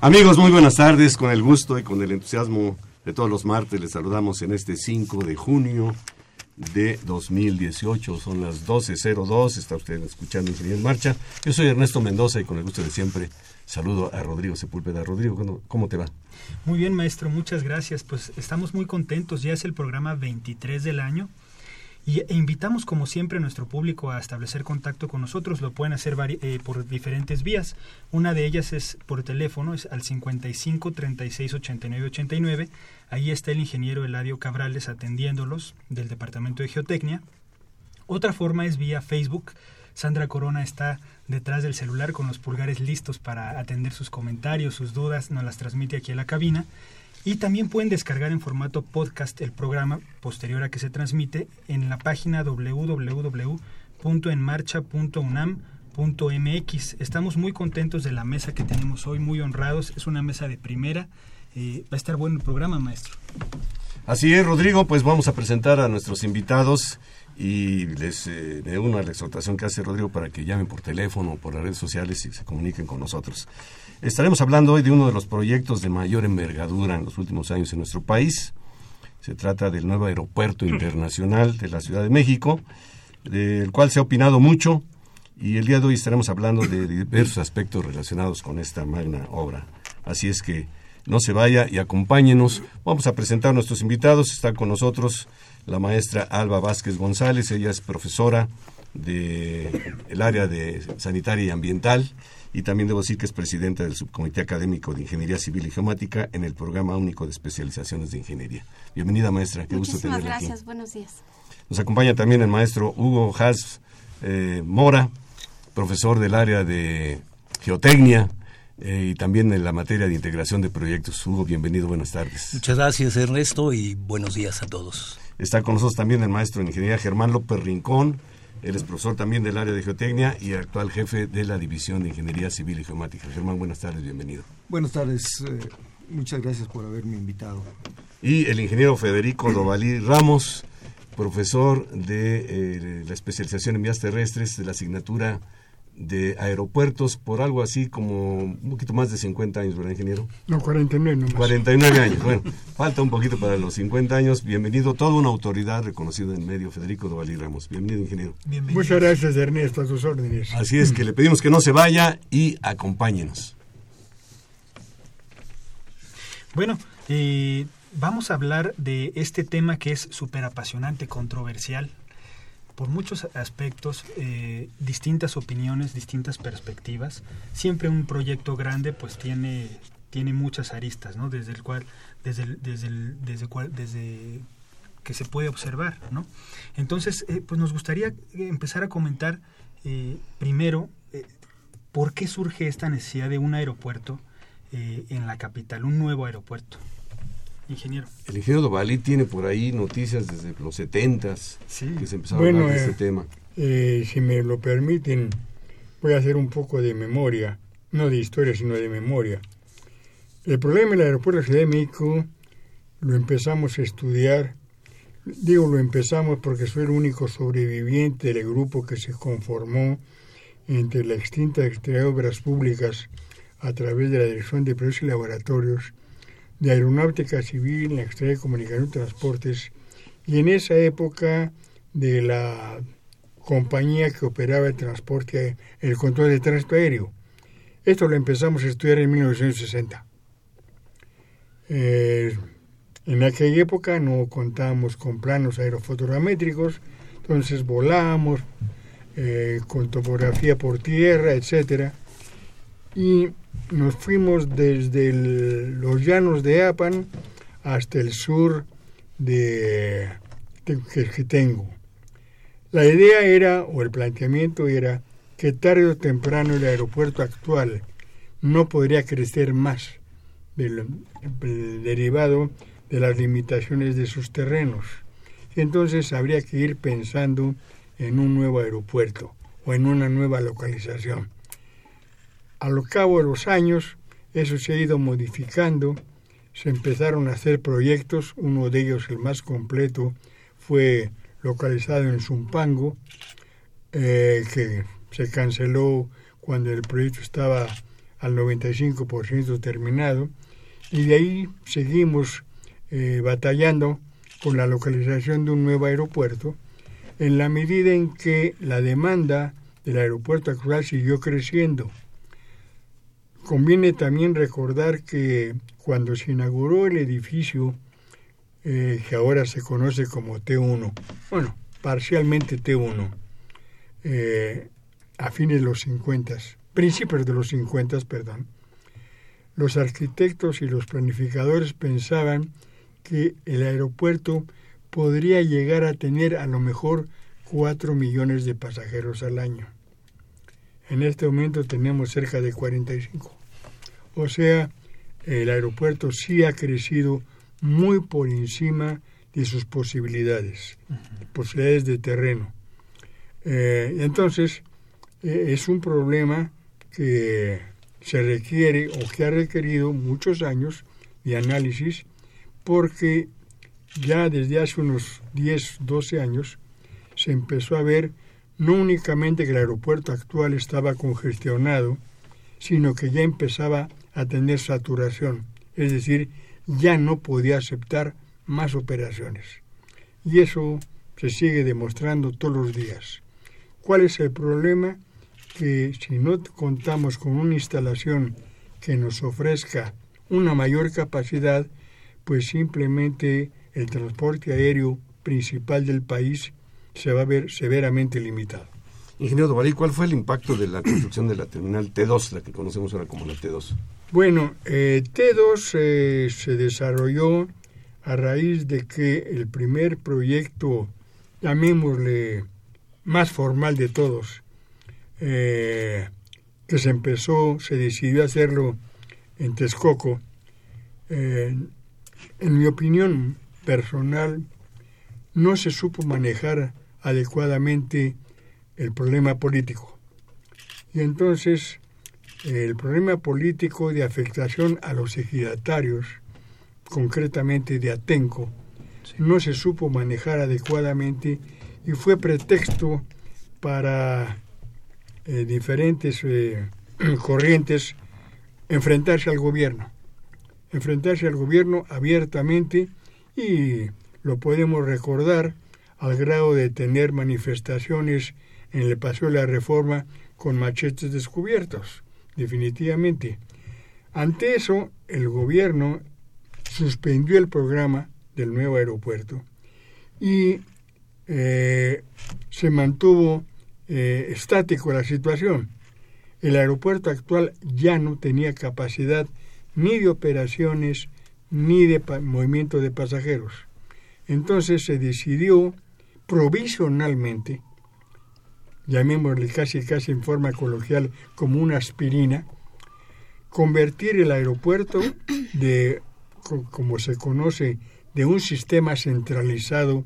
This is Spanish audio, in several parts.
Amigos, muy buenas tardes. Con el gusto y con el entusiasmo de todos los martes les saludamos en este 5 de junio de 2018. Son las 12.02. Está usted escuchando Ingeniería en Marcha. Yo soy Ernesto Mendoza y con el gusto de siempre saludo a Rodrigo Sepúlveda. Rodrigo, ¿cómo te va? Muy bien, maestro. Muchas gracias. Pues estamos muy contentos. Ya es el programa 23 del año. Y e invitamos, como siempre, a nuestro público a establecer contacto con nosotros. Lo pueden hacer eh, por diferentes vías. Una de ellas es por teléfono, es al 55 36 89 89. Ahí está el ingeniero Eladio Cabrales atendiéndolos del Departamento de Geotecnia. Otra forma es vía Facebook. Sandra Corona está detrás del celular con los pulgares listos para atender sus comentarios, sus dudas, nos las transmite aquí a la cabina. Y también pueden descargar en formato podcast el programa posterior a que se transmite en la página www.enmarcha.unam.mx. Estamos muy contentos de la mesa que tenemos hoy, muy honrados. Es una mesa de primera. Eh, va a estar bueno el programa, maestro. Así es, Rodrigo, pues vamos a presentar a nuestros invitados y les eh, me uno a la exhortación que hace Rodrigo para que llamen por teléfono o por las redes sociales y se comuniquen con nosotros. Estaremos hablando hoy de uno de los proyectos de mayor envergadura en los últimos años en nuestro país. Se trata del nuevo aeropuerto internacional de la Ciudad de México, del cual se ha opinado mucho y el día de hoy estaremos hablando de diversos aspectos relacionados con esta magna obra. Así es que no se vaya y acompáñenos. Vamos a presentar a nuestros invitados. Está con nosotros la maestra Alba Vázquez González. Ella es profesora del área de sanitaria y ambiental y también debo decir que es presidenta del Subcomité Académico de Ingeniería Civil y Geomática en el Programa Único de Especializaciones de Ingeniería. Bienvenida, maestra. Qué gusto tenerla aquí. gracias. Buenos días. Nos acompaña también el maestro Hugo Haas eh, Mora, profesor del área de Geotecnia eh, y también en la materia de integración de proyectos. Hugo, bienvenido, buenas tardes. Muchas gracias, Ernesto, y buenos días a todos. Está con nosotros también el maestro en Ingeniería Germán López Rincón, él es profesor también del área de geotecnia y actual jefe de la División de Ingeniería Civil y Geomática. Germán, buenas tardes, bienvenido. Buenas tardes, eh, muchas gracias por haberme invitado. Y el ingeniero Federico Dovalí Ramos, profesor de eh, la especialización en vías terrestres de la asignatura de aeropuertos por algo así como un poquito más de 50 años, ¿verdad, ingeniero? No, 49 nomás. 49 años, bueno, falta un poquito para los 50 años. Bienvenido, toda una autoridad reconocida en medio, Federico Dovalí Ramos. Bienvenido, ingeniero. Muchas gracias, Ernesto, a sus órdenes. Así es que le pedimos que no se vaya y acompáñenos. Bueno, eh, vamos a hablar de este tema que es súper apasionante, controversial, por muchos aspectos, eh, distintas opiniones, distintas perspectivas. Siempre un proyecto grande pues tiene, tiene muchas aristas, ¿no? Desde el cual, desde desde desde cual, desde que se puede observar, ¿no? Entonces, eh, pues nos gustaría empezar a comentar eh, primero por qué surge esta necesidad de un aeropuerto en la capital, un nuevo aeropuerto. Ingeniero. El ingeniero Dovalí tiene por ahí noticias desde los setentas que se empezaron a hablar de este tema. Eh, si me lo permiten, voy a hacer un poco de memoria, no de historia, sino de memoria. El problema del aeropuerto de Ciudad de México lo empezamos a estudiar, digo lo empezamos porque soy el único sobreviviente del grupo que se conformó entre la extinta Secretaría de Obras Públicas a través de la Dirección de Precios y Laboratorios de aeronáutica civil, la Secretaría de Comunicación y Transportes, y en esa época de la compañía que operaba el transporte, el control de tránsito aéreo. Esto lo empezamos a estudiar en 1960. Eh, en aquella época no contábamos con planos aerofotogramétricos, entonces volamos eh, con topografía por tierra, etcétera, y nos fuimos desde los llanos de Apan hasta el sur de, que tengo. La idea era, o el planteamiento era, que tarde o temprano el aeropuerto actual no podría crecer más del, derivado de las limitaciones de sus terrenos. Entonces habría que ir pensando en un nuevo aeropuerto o en una nueva localización. A lo cabo de los años, eso se ha ido modificando, se empezaron a hacer proyectos, uno de ellos el más completo fue localizado en Zumpango, eh, que se canceló cuando el proyecto estaba al 95% terminado, y de ahí seguimos eh, batallando con la localización de un nuevo aeropuerto, en la medida en que la demanda del aeropuerto actual siguió creciendo. Conviene también recordar que cuando se inauguró el edificio eh, que ahora se conoce como T1, bueno, parcialmente T1, eh, a fines de los 50, principios de los 50, perdón, los arquitectos y los planificadores pensaban que el aeropuerto podría llegar a tener a lo mejor 4 millones de pasajeros al año. En este momento tenemos cerca de 45. O sea, el aeropuerto sí ha crecido muy por encima de sus posibilidades, posibilidades de terreno. Eh, entonces, eh, es un problema que se requiere o que ha requerido muchos años de análisis porque ya desde hace unos 10, 12 años se empezó a ver no únicamente que el aeropuerto actual estaba congestionado, sino que ya empezaba a tener saturación, es decir, ya no podía aceptar más operaciones. Y eso se sigue demostrando todos los días. ¿Cuál es el problema? Que si no contamos con una instalación que nos ofrezca una mayor capacidad, pues simplemente el transporte aéreo principal del país se va a ver severamente limitado. Ingeniero Dovalí, ¿cuál fue el impacto de la construcción de la terminal T2, la que conocemos ahora como la T2? Bueno, eh, T2 eh, se desarrolló a raíz de que el primer proyecto, llamémosle más formal de todos, eh, que se empezó, se decidió hacerlo en Texcoco, en mi opinión personal, no se supo manejar adecuadamente el problema político. Y entonces el problema político de afectación a los ejidatarios, concretamente de Atenco, no se supo manejar adecuadamente y fue pretexto para eh, diferentes eh, corrientes enfrentarse al gobierno, enfrentarse al gobierno abiertamente y lo podemos recordar al grado de tener manifestaciones en el Paseo de la Reforma con machetes descubiertos definitivamente. Ante eso, el gobierno suspendió el programa del nuevo aeropuerto y eh, se mantuvo eh, estático la situación. El aeropuerto actual ya no tenía capacidad ni de operaciones ni de movimiento de pasajeros. Entonces se decidió provisionalmente llamémosle casi casi en forma coloquial como una aspirina, convertir el aeropuerto de, como se conoce, de un sistema centralizado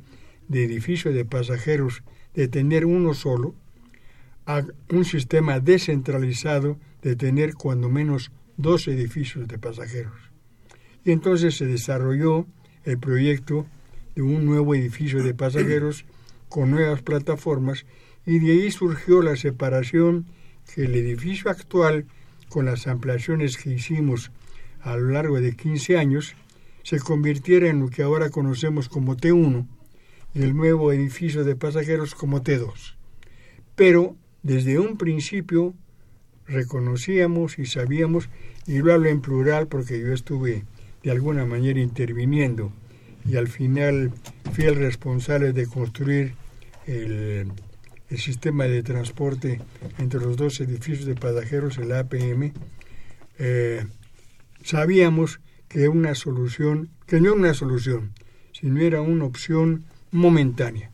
de edificio de pasajeros de tener uno solo, a un sistema descentralizado de tener cuando menos dos edificios de pasajeros. Y entonces se desarrolló el proyecto de un nuevo edificio de pasajeros con nuevas plataformas y de ahí surgió la separación que el edificio actual, con las ampliaciones que hicimos a lo largo de 15 años, se convirtiera en lo que ahora conocemos como T1 y el nuevo edificio de pasajeros como T2. Pero desde un principio reconocíamos y sabíamos, y lo hablo en plural porque yo estuve de alguna manera interviniendo y al final fui el responsable de construir el, sistema de transporte entre los dos edificios de pasajeros, el APM, eh, sabíamos que una solución, que no era una solución, sino era una opción momentánea,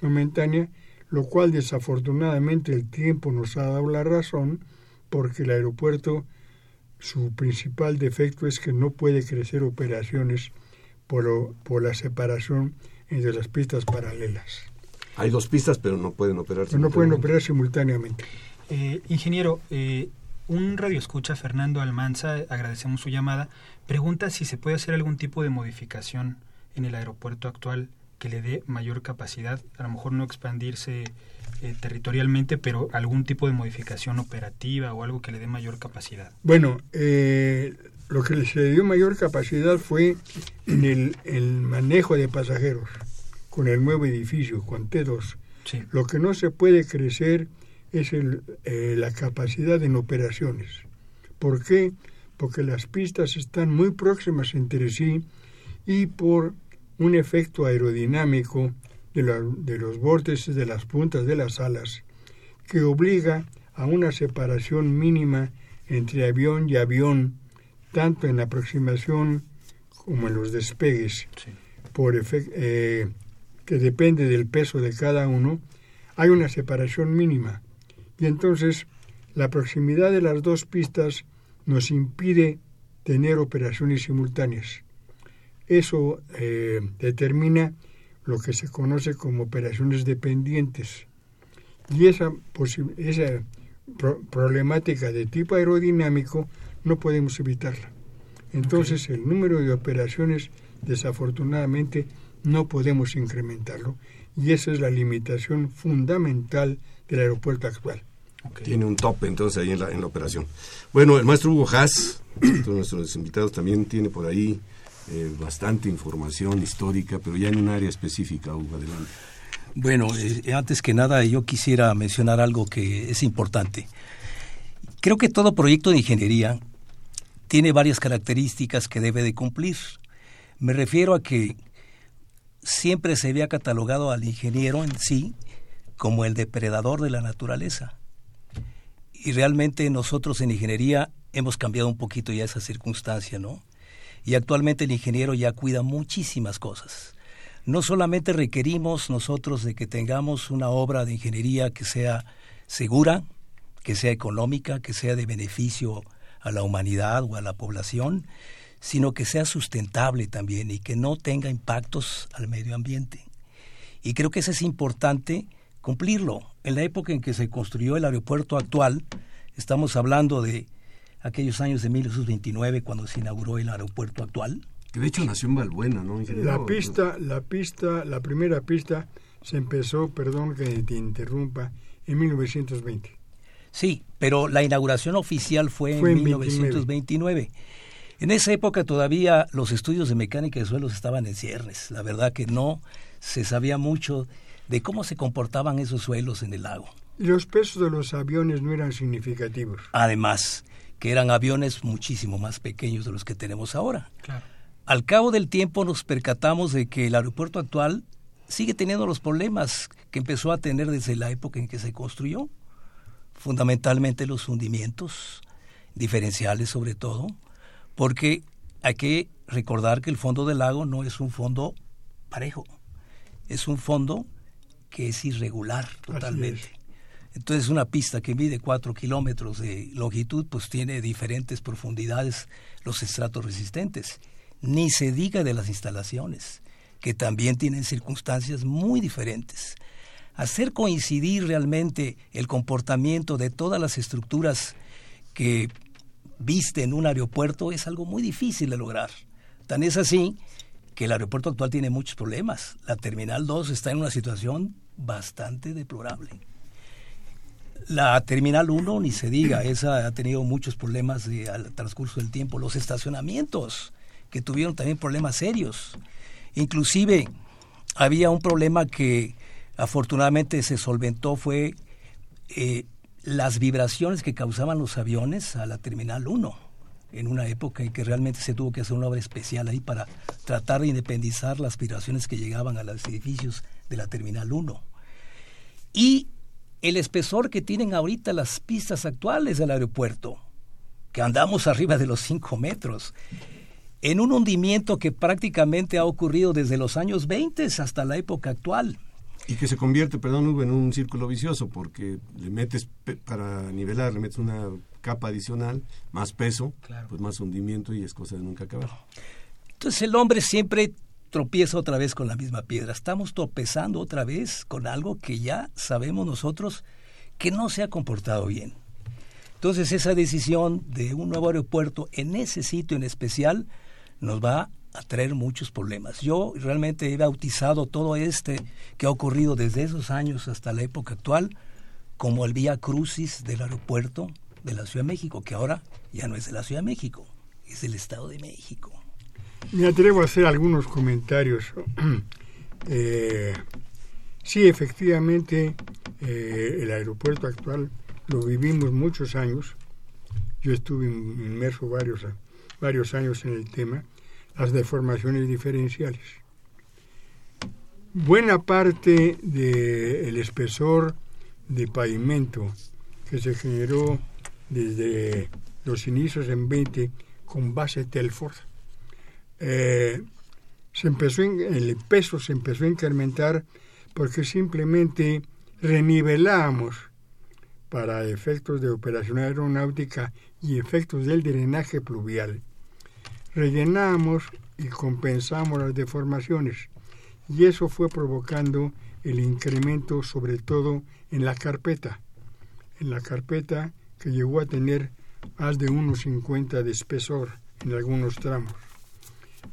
momentánea, lo cual desafortunadamente el tiempo nos ha dado la razón porque el aeropuerto su principal defecto es que no puede crecer operaciones por, por la separación entre las pistas paralelas. Hay dos pistas, pero no pueden operar simultáneamente. No pueden operar simultáneamente. Eh, ingeniero, eh, un radio escucha, Fernando Almanza, agradecemos su llamada, pregunta si se puede hacer algún tipo de modificación en el aeropuerto actual que le dé mayor capacidad, a lo mejor no expandirse eh, territorialmente, pero algún tipo de modificación operativa o algo que le dé mayor capacidad. Bueno, eh, lo que le dio mayor capacidad fue en el, el, manejo de pasajeros con el nuevo edificio, con T2. Lo que no se puede crecer es el, eh, la capacidad en operaciones. ¿Por qué? Porque las pistas están muy próximas entre sí y por un efecto aerodinámico de, de los vórtices de las puntas de las alas que obliga a una separación mínima entre avión y avión, tanto en la aproximación como en los despegues, por eh, que depende del peso de cada uno, hay una separación mínima. Y entonces la proximidad de las dos pistas nos impide tener operaciones simultáneas. Eso eh, determina lo que se conoce como operaciones dependientes. Y esa, esa problemática de tipo aerodinámico no podemos evitarla. Entonces el número de operaciones desafortunadamente no podemos incrementarlo y esa es la limitación fundamental del aeropuerto actual. Tiene un tope entonces ahí en la, en la operación. Bueno, el maestro Hugo Haas, todos nuestros invitados también tiene por ahí eh, bastante información histórica, pero ya en un área específica, Hugo, adelante. Bueno, eh, antes que nada yo quisiera mencionar algo que es importante. Creo que todo proyecto de ingeniería tiene varias características que debe de cumplir. Me refiero a que siempre se había catalogado al ingeniero en sí como el depredador de la naturaleza. Y realmente nosotros en ingeniería hemos cambiado un poquito ya esa circunstancia, ¿no? y actualmente el ingeniero ya cuida muchísimas cosas. No solamente requerimos nosotros de que tengamos una obra de ingeniería que sea segura, que sea económica, que sea de beneficio a la humanidad o a la población, sino que sea sustentable también y que no tenga impactos al medio ambiente. Y creo que eso es importante cumplirlo. En la época en que se construyó el aeropuerto actual, estamos hablando de aquellos años de 1929 cuando se inauguró el aeropuerto actual. Que de hecho nació en Valbuena, ¿no? La pista, la pista, la primera pista se empezó, perdón que te interrumpa, en 1920. Sí, pero la inauguración oficial fue, en, 1929. En esa época todavía los estudios de mecánica de suelos estaban en ciernes. La verdad que no se sabía mucho de cómo se comportaban esos suelos en el lago. Y los pesos de los aviones no eran significativos. Además, que eran aviones muchísimo más pequeños de los que tenemos ahora. Al cabo del tiempo nos percatamos de que el aeropuerto actual sigue teniendo los problemas que empezó a tener desde la época en que se construyó, fundamentalmente los hundimientos, diferenciales sobre todo, porque hay que recordar que el fondo del lago no es un fondo parejo, es un fondo que es irregular totalmente. Entonces una pista que mide 4 kilómetros de longitud pues tiene diferentes profundidades los estratos resistentes. Ni se diga de las instalaciones, que también tienen circunstancias muy diferentes. Hacer coincidir realmente el comportamiento de todas las estructuras que viste en un aeropuerto es algo muy difícil de lograr. Tan es así que el aeropuerto actual tiene muchos problemas. La Terminal 2 está en una situación bastante deplorable La Terminal 1, ni se diga, esa ha tenido muchos problemas de, al transcurso del tiempo. Los estacionamientos, que tuvieron también problemas serios. Inclusive había un problema que afortunadamente se solventó, fue eh, las vibraciones que causaban los aviones a la Terminal 1 en una época en que realmente se tuvo que hacer una obra especial ahí para tratar de independizar las vibraciones que llegaban a los edificios de la Terminal 1. Y el espesor que tienen ahorita las pistas actuales del aeropuerto, que andamos arriba de los 5 metros, en un hundimiento que prácticamente ha ocurrido desde los años 20 hasta la época actual. Y que se convierte, perdón, en un círculo vicioso, porque le metes, para nivelar, le metes una capa adicional, más peso, pues más hundimiento y es cosa de nunca acabar. Entonces el hombre siempre tropieza otra vez con la misma piedra. Estamos tropezando otra vez con algo que ya sabemos nosotros que no se ha comportado bien. Entonces esa decisión de un nuevo aeropuerto en ese sitio en especial nos va a traer muchos problemas. Yo realmente he bautizado todo este que ha ocurrido desde esos años hasta la época actual como el vía crucis del aeropuerto de la Ciudad de México, que ahora ya no es de la Ciudad de México, es del Estado de México. Me atrevo a hacer algunos comentarios. Eh, sí, efectivamente, eh, el aeropuerto actual lo vivimos muchos años. Yo estuve inmerso varios, varios años en el tema, las deformaciones diferenciales. Buena parte del espesor de pavimento que se generó desde los inicios en 20 con base Telford eh, se empezó el peso se empezó a incrementar porque simplemente renivelamos para efectos de operación aeronáutica y efectos del drenaje pluvial. Rellenamos y compensamos las deformaciones y eso fue provocando el incremento sobre todo en la carpeta. En la carpeta que llegó a tener más de 1,50 de espesor en algunos tramos.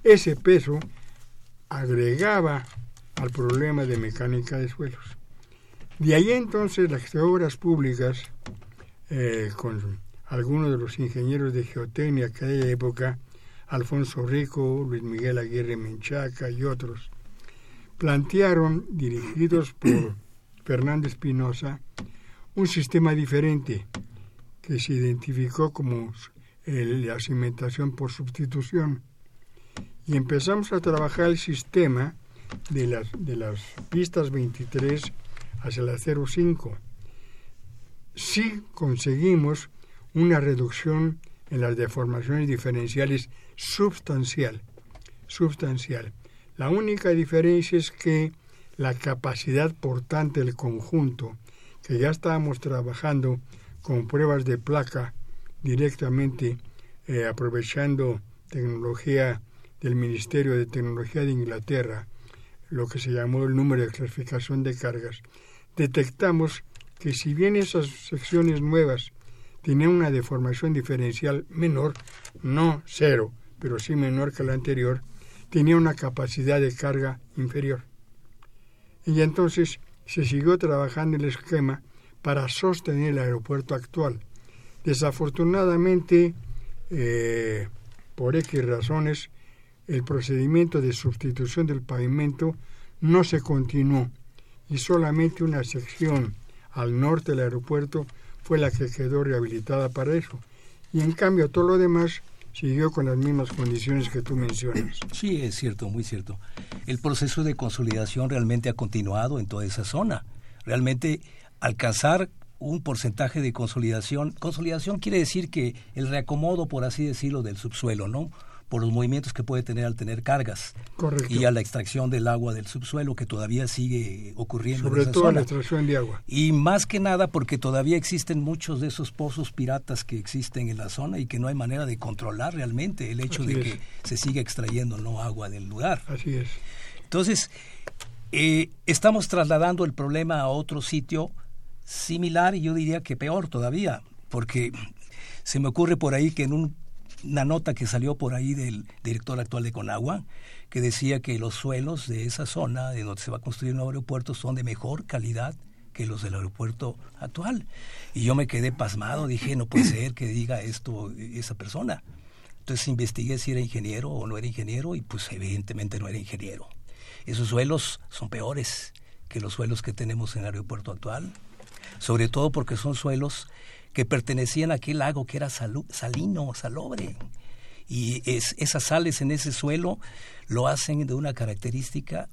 Ese peso agregaba al problema de mecánica de suelos. De ahí entonces las obras públicas, eh, con algunos de los ingenieros de geotecnia que aquella época, Alfonso Rico, Luis Miguel Aguirre Menchaca y otros, plantearon, dirigidos por Fernando Espinosa, un sistema diferente que se identificó como la cimentación por sustitución y empezamos a trabajar el sistema de las, de las pistas 23 hacia la 05. Sí conseguimos una reducción en las deformaciones diferenciales sustancial, sustancial. La única diferencia es que la capacidad portante del conjunto, que ya estábamos trabajando con pruebas de placa directamente eh, aprovechando tecnología del Ministerio de Tecnología de Inglaterra, lo que se llamó el número de clasificación de cargas, detectamos que si bien esas secciones nuevas tenían una deformación diferencial menor, no cero, pero sí menor que la anterior, tenía una capacidad de carga inferior. Y entonces se siguió trabajando el esquema para sostener el aeropuerto actual. Desafortunadamente, eh, por X razones, el procedimiento de sustitución del pavimento no se continuó y solamente una sección al norte del aeropuerto fue la que quedó rehabilitada para eso. Y en cambio todo lo demás siguió con las mismas condiciones que tú mencionas. Sí, es cierto, muy cierto. El proceso de consolidación realmente ha continuado en toda esa zona. Realmente alcanzar un porcentaje de consolidación. Consolidación quiere decir que el reacomodo, por así decirlo, del subsuelo, ¿no? Por los movimientos que puede tener al tener cargas Correcto. y a la extracción del agua del subsuelo que todavía sigue ocurriendo sobre en esa todo zona. la extracción de agua y más que nada porque todavía existen muchos de esos pozos piratas que existen en la zona y que no hay manera de controlar realmente el hecho Así de es. que se siga extrayendo no agua del lugar así es entonces eh, estamos trasladando el problema a otro sitio similar y yo diría que peor todavía porque se me ocurre por ahí que en un una nota que salió por ahí del director actual de Conagua, que decía que los suelos de esa zona, de donde se va a construir un nuevo aeropuerto, son de mejor calidad que los del aeropuerto actual. Y yo me quedé pasmado, dije, no puede ser que diga esto esa persona. Entonces investigué si era ingeniero o no era ingeniero y pues evidentemente no era ingeniero. Esos suelos son peores que los suelos que tenemos en el aeropuerto actual, sobre todo porque son suelos que pertenecían a aquel lago que era salino, salobre. Y es, esas sales en ese suelo lo hacen de una característica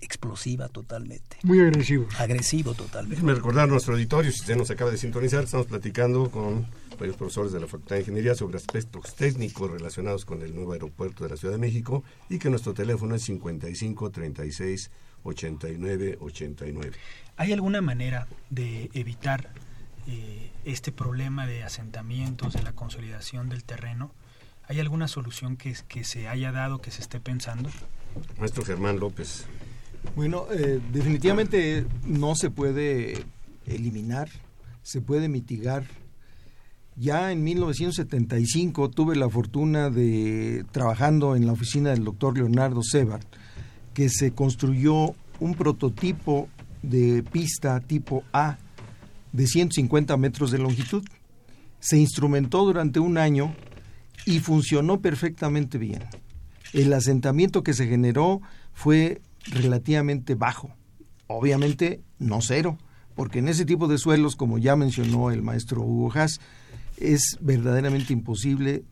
explosiva totalmente. Muy agresivo. Agresivo totalmente. Déjeme recordar nuestro auditorio, si usted nos acaba de sintonizar, estamos platicando con varios profesores de la Facultad de Ingeniería sobre aspectos técnicos relacionados con el nuevo aeropuerto de la Ciudad de México y que nuestro teléfono es 55 36 89 89. ¿Hay alguna manera de evitar eh, este problema de asentamientos, de la consolidación del terreno? ¿Hay alguna solución que, que se haya dado, que se esté pensando? Maestro Germán López. Bueno, eh, definitivamente no se puede eliminar, se puede mitigar. Ya en 1975 tuve la fortuna de trabajando en la oficina del doctor Leonardo Sebart, que se construyó un prototipo de pista tipo A de 150 metros de longitud. Se instrumentó durante un año y funcionó perfectamente bien. El asentamiento que se generó fue relativamente bajo. Obviamente no cero, porque en ese tipo de suelos, como ya mencionó el maestro Hugo Haas, es verdaderamente imposible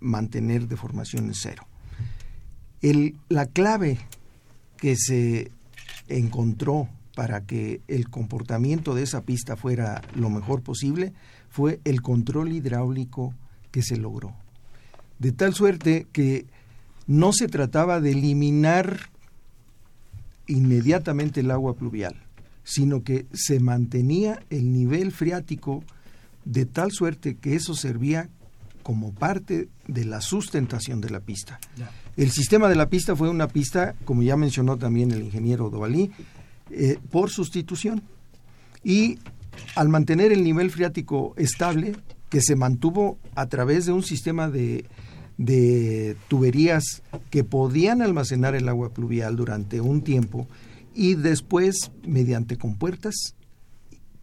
mantener deformaciones cero. El, la clave que se encontró para que el comportamiento de esa pista fuera lo mejor posible fue el control hidráulico que se logró. De tal suerte que no se trataba de eliminar inmediatamente el agua pluvial, sino que se mantenía el nivel freático de tal suerte que eso servía como parte de la sustentación de la pista. El sistema de la pista fue una pista, como ya mencionó también el ingeniero Dovalí, eh, por sustitución. Y al mantener el nivel freático estable, que se mantuvo a través de un sistema de de tuberías que podían almacenar el agua pluvial durante un tiempo y después, mediante compuertas,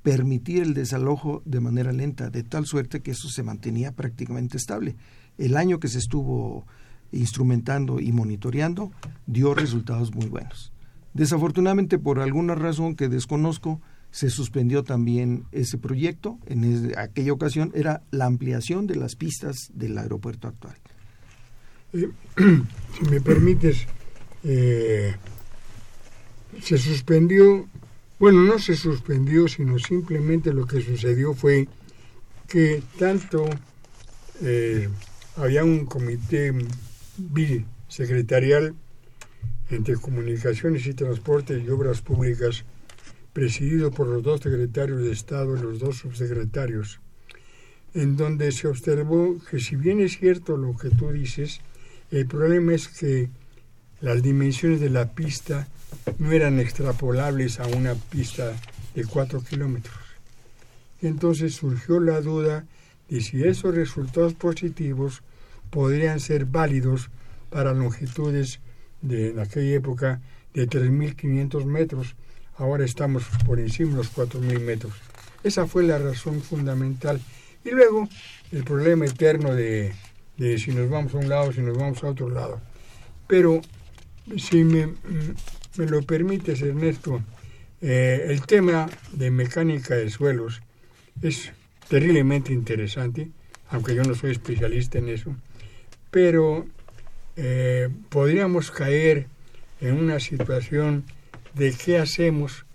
permitir el desalojo de manera lenta, de tal suerte que eso se mantenía prácticamente estable. El año que se estuvo instrumentando y monitoreando dio resultados muy buenos. Desafortunadamente, por alguna razón que desconozco, se suspendió también ese proyecto. En aquella ocasión era la ampliación de las pistas del aeropuerto actual. Eh, si me permites, eh, se suspendió, bueno, no se suspendió, sino simplemente lo que sucedió fue que tanto eh, había un comité secretarial entre comunicaciones y transporte y obras públicas presidido por los dos secretarios de Estado y los dos subsecretarios, en donde se observó que si bien es cierto lo que tú dices, el problema es que las dimensiones de la pista no eran extrapolables a una pista de 4 kilómetros. Entonces surgió la duda de si esos resultados positivos podrían ser válidos para longitudes de aquella época de 3.500 metros. Ahora estamos por encima de los 4.000 metros. Esa fue la razón fundamental. Y luego el problema eterno de de si nos vamos a un lado, si nos vamos a otro lado. Pero si me, me lo permites, Ernesto, eh, el tema de mecánica de suelos es terriblemente interesante, aunque yo no soy especialista en eso, pero eh, podríamos caer en una situación de qué hacemos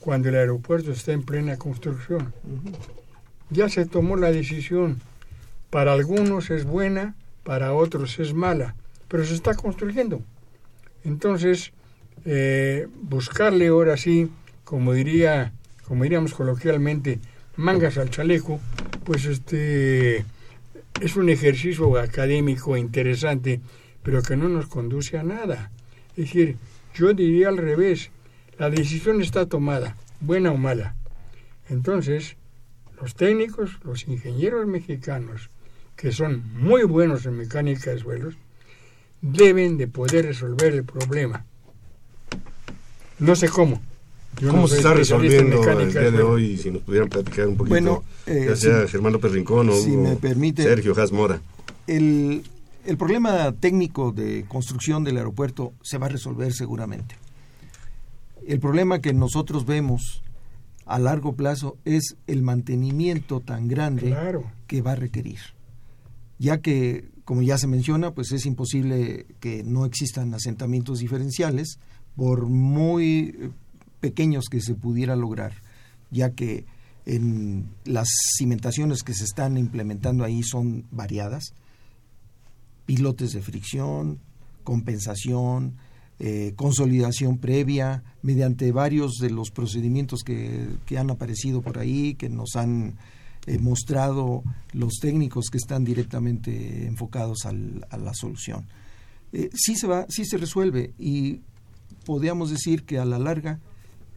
cuando el aeropuerto está en plena construcción. Ya se tomó la decisión para algunos es buena, para otros es mala, pero se está construyendo. Entonces, eh, buscarle ahora sí, como diría, como diríamos coloquialmente, mangas al chaleco, pues este es un ejercicio académico interesante, pero que no nos conduce a nada. Es decir, yo diría al revés, la decisión está tomada, buena o mala. Entonces, los técnicos, los ingenieros mexicanos, que son muy buenos en mecánica de suelos, deben de poder resolver el problema. No sé cómo, ¿Cómo se está resolviendo el día de hoy? Si nos pudieran platicar un poquito, bueno, eh, ya sea Germán López Rincón o me permite, Sergio Has Mora. El, el problema técnico de construcción del aeropuerto se va a resolver seguramente. El problema que nosotros vemos a largo plazo es el mantenimiento tan grande que va a requerir. Ya que, como ya se menciona, pues es imposible que no existan asentamientos diferenciales, por muy pequeños que se pudiera lograr, ya que en las cimentaciones que se están implementando ahí son variadas, pilotes de fricción, compensación, eh, consolidación previa, mediante varios de los procedimientos que, han aparecido por ahí, que nos han eh, mostrado los técnicos que están directamente enfocados a la solución. Eh, sí se va, sí se resuelve y podríamos decir que a la larga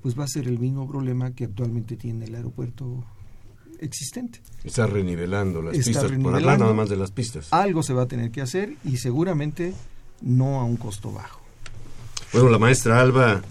pues va a ser el mismo problema que actualmente tiene el aeropuerto existente. Está renivelando las pistas, por hablar nada más de las pistas. Algo se va a tener que hacer y seguramente no a un costo bajo. Bueno, la maestra Alba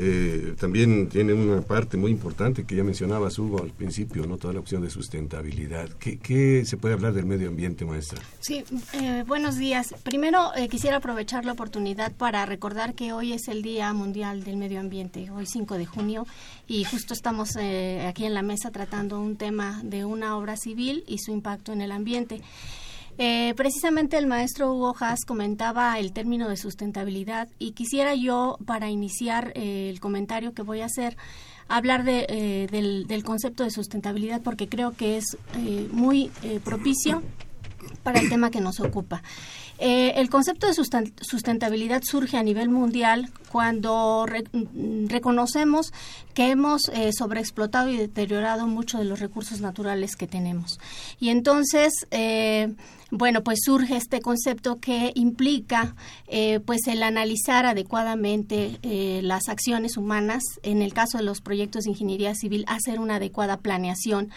eh, también tiene una parte muy importante que ya mencionaba Hugo al principio, ¿no? Toda la opción de sustentabilidad. ¿Qué, se puede hablar del medio ambiente, maestra? Sí, eh, buenos días. Primero eh, quisiera aprovechar la oportunidad para recordar que hoy es el Día Mundial del Medio Ambiente, hoy 5 de junio, y justo estamos aquí en la mesa tratando un tema de una obra civil y su impacto en el ambiente. Eh, precisamente el maestro Hugo Haas comentaba el término de sustentabilidad y quisiera yo, para iniciar eh, el comentario que voy a hacer, hablar de, eh, del, concepto de sustentabilidad porque creo que es muy propicio para el tema que nos ocupa. el concepto de sustentabilidad surge a nivel mundial cuando reconocemos que hemos sobreexplotado y deteriorado mucho de los recursos naturales que tenemos. Y entonces, bueno, pues surge este concepto que implica eh, pues el analizar adecuadamente eh, las acciones humanas, en el caso de los proyectos de ingeniería civil, hacer una adecuada planeación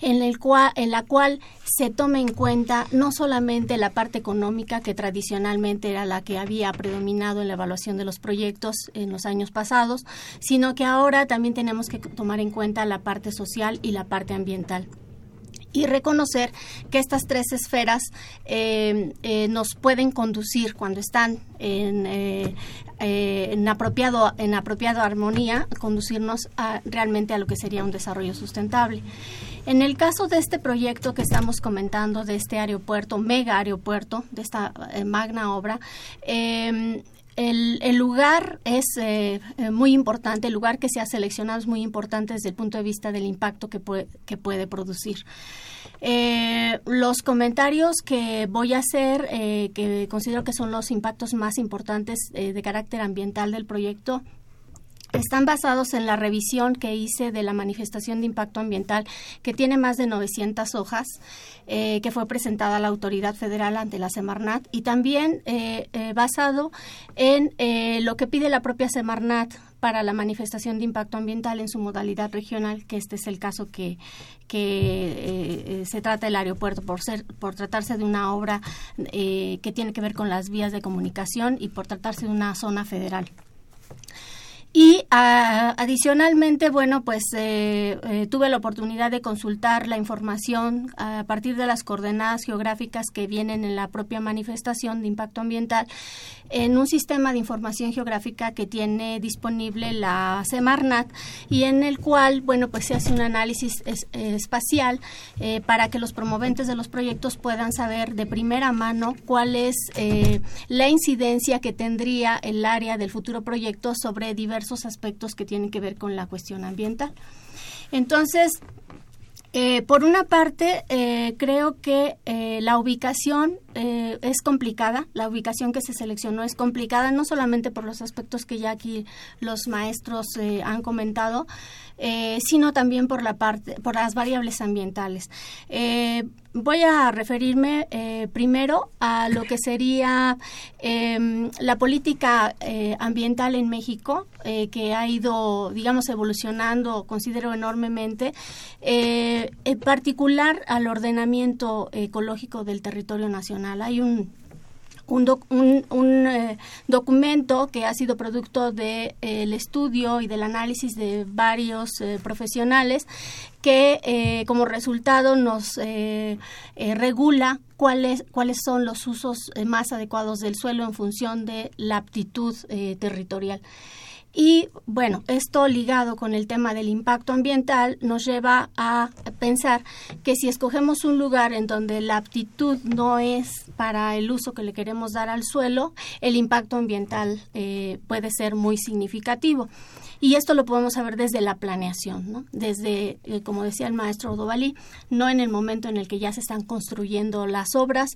en, el en la cual se tome en cuenta no solamente la parte económica, que tradicionalmente era la que había predominado en la evaluación de los proyectos en los años pasados, sino que ahora también tenemos que tomar en cuenta la parte social y la parte ambiental y reconocer que estas tres esferas eh, eh, nos pueden conducir cuando están en, eh, en, apropiado en apropiado armonía conducirnos a, realmente a lo que sería un desarrollo sustentable. En el caso de este proyecto que estamos comentando, de este aeropuerto, mega aeropuerto, de esta magna obra, el, el, lugar es muy importante, el lugar que se ha seleccionado es muy importante desde el punto de vista del impacto que puede, que puede producir. Eh, los comentarios que voy a hacer, eh, que considero que son los impactos más importantes eh, de carácter ambiental del proyecto, están basados en la revisión que hice de la manifestación de impacto ambiental, que tiene más de 900 hojas, que fue presentada a la autoridad federal ante la Semarnat, y también basado en lo que pide la propia Semarnat para la manifestación de impacto ambiental en su modalidad regional, que este es el caso que, que eh, se trata del aeropuerto por ser por tratarse de una obra eh, que tiene que ver con las vías de comunicación y por tratarse de una zona federal. Y adicionalmente, bueno, pues eh, eh, tuve la oportunidad de consultar la información a partir de las coordenadas geográficas que vienen en la propia manifestación de impacto ambiental en un sistema de información geográfica que tiene disponible la Semarnat y en el cual, bueno, pues se hace un análisis espacial eh, para que los promoventes de los proyectos puedan saber de primera mano cuál es la incidencia que tendría el área del futuro proyecto sobre diversos aspectos que tienen que ver con la cuestión ambiental. Entonces, eh, por una parte, eh, creo que eh, la ubicación es complicada, la ubicación que se seleccionó es complicada, no solamente por los aspectos que ya aquí los maestros han comentado, sino también por la parte, por las variables ambientales voy a referirme eh, primero a lo que sería em, la política eh, ambiental en México, eh, que ha ido, digamos, evolucionando, considero enormemente, en particular al ordenamiento ecológico del territorio nacional. Hay un un, un, eh, documento que ha sido producto del de, estudio y del análisis de varios profesionales que como resultado nos regula cuáles cuáles son los usos más adecuados del suelo en función de la aptitud territorial. Y bueno, esto ligado con el tema del impacto ambiental nos lleva a pensar que si escogemos un lugar en donde la aptitud no es para el uso que le queremos dar al suelo, el impacto ambiental eh, puede ser muy significativo. Y esto lo podemos saber desde la planeación, ¿no? desde, eh, como decía el maestro Dovalí, no en el momento en el que ya se están construyendo las obras,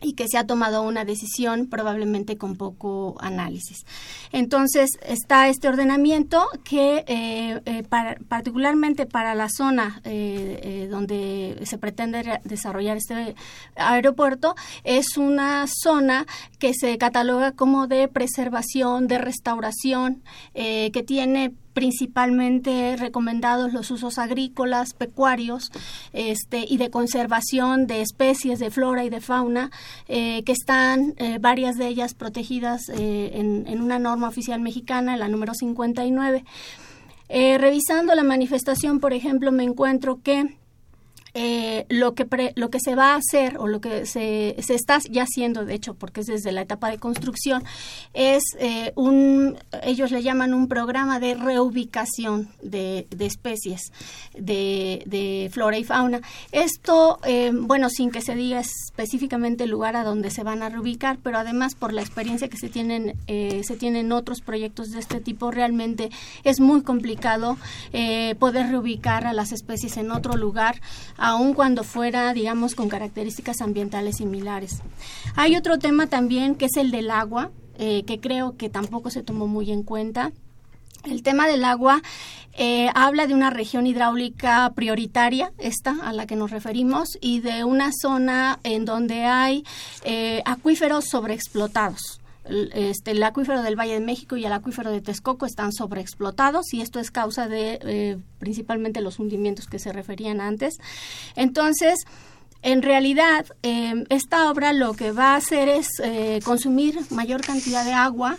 y que se ha tomado una decisión probablemente con poco análisis. Entonces está este ordenamiento que eh, eh, particularmente para la zona eh, donde se pretende desarrollar este aeropuerto es una zona que se cataloga como de preservación, de restauración, que tiene principalmente recomendados los usos agrícolas, pecuarios este, y de conservación de especies de flora y de fauna, eh, que están eh, varias de ellas protegidas eh, en, en, una norma oficial mexicana, la número 59. revisando la manifestación, por ejemplo, me encuentro que eh, lo, que lo que se va a hacer o lo que se, se, está ya haciendo, de hecho, porque es desde la etapa de construcción, es eh, un, ellos le llaman un programa de reubicación de, de especies de, de, flora y fauna. Esto, eh, bueno, sin que se diga específicamente el lugar a donde se van a reubicar, pero además por la experiencia que se tienen, se tienen otros proyectos de este tipo, realmente es muy complicado poder reubicar a las especies en otro lugar aun cuando fuera, digamos, con características ambientales similares. Hay otro tema también que es el del agua, eh, que creo que tampoco se tomó muy en cuenta. El tema del agua eh, habla de una región hidráulica prioritaria, esta a la que nos referimos, y de una zona en donde hay eh, acuíferos sobreexplotados este, el acuífero del Valle de México y el acuífero de Texcoco están sobreexplotados y esto es causa de eh, principalmente los hundimientos que se referían antes. Entonces, en realidad, eh, esta obra lo que va a hacer es eh, consumir mayor cantidad de agua.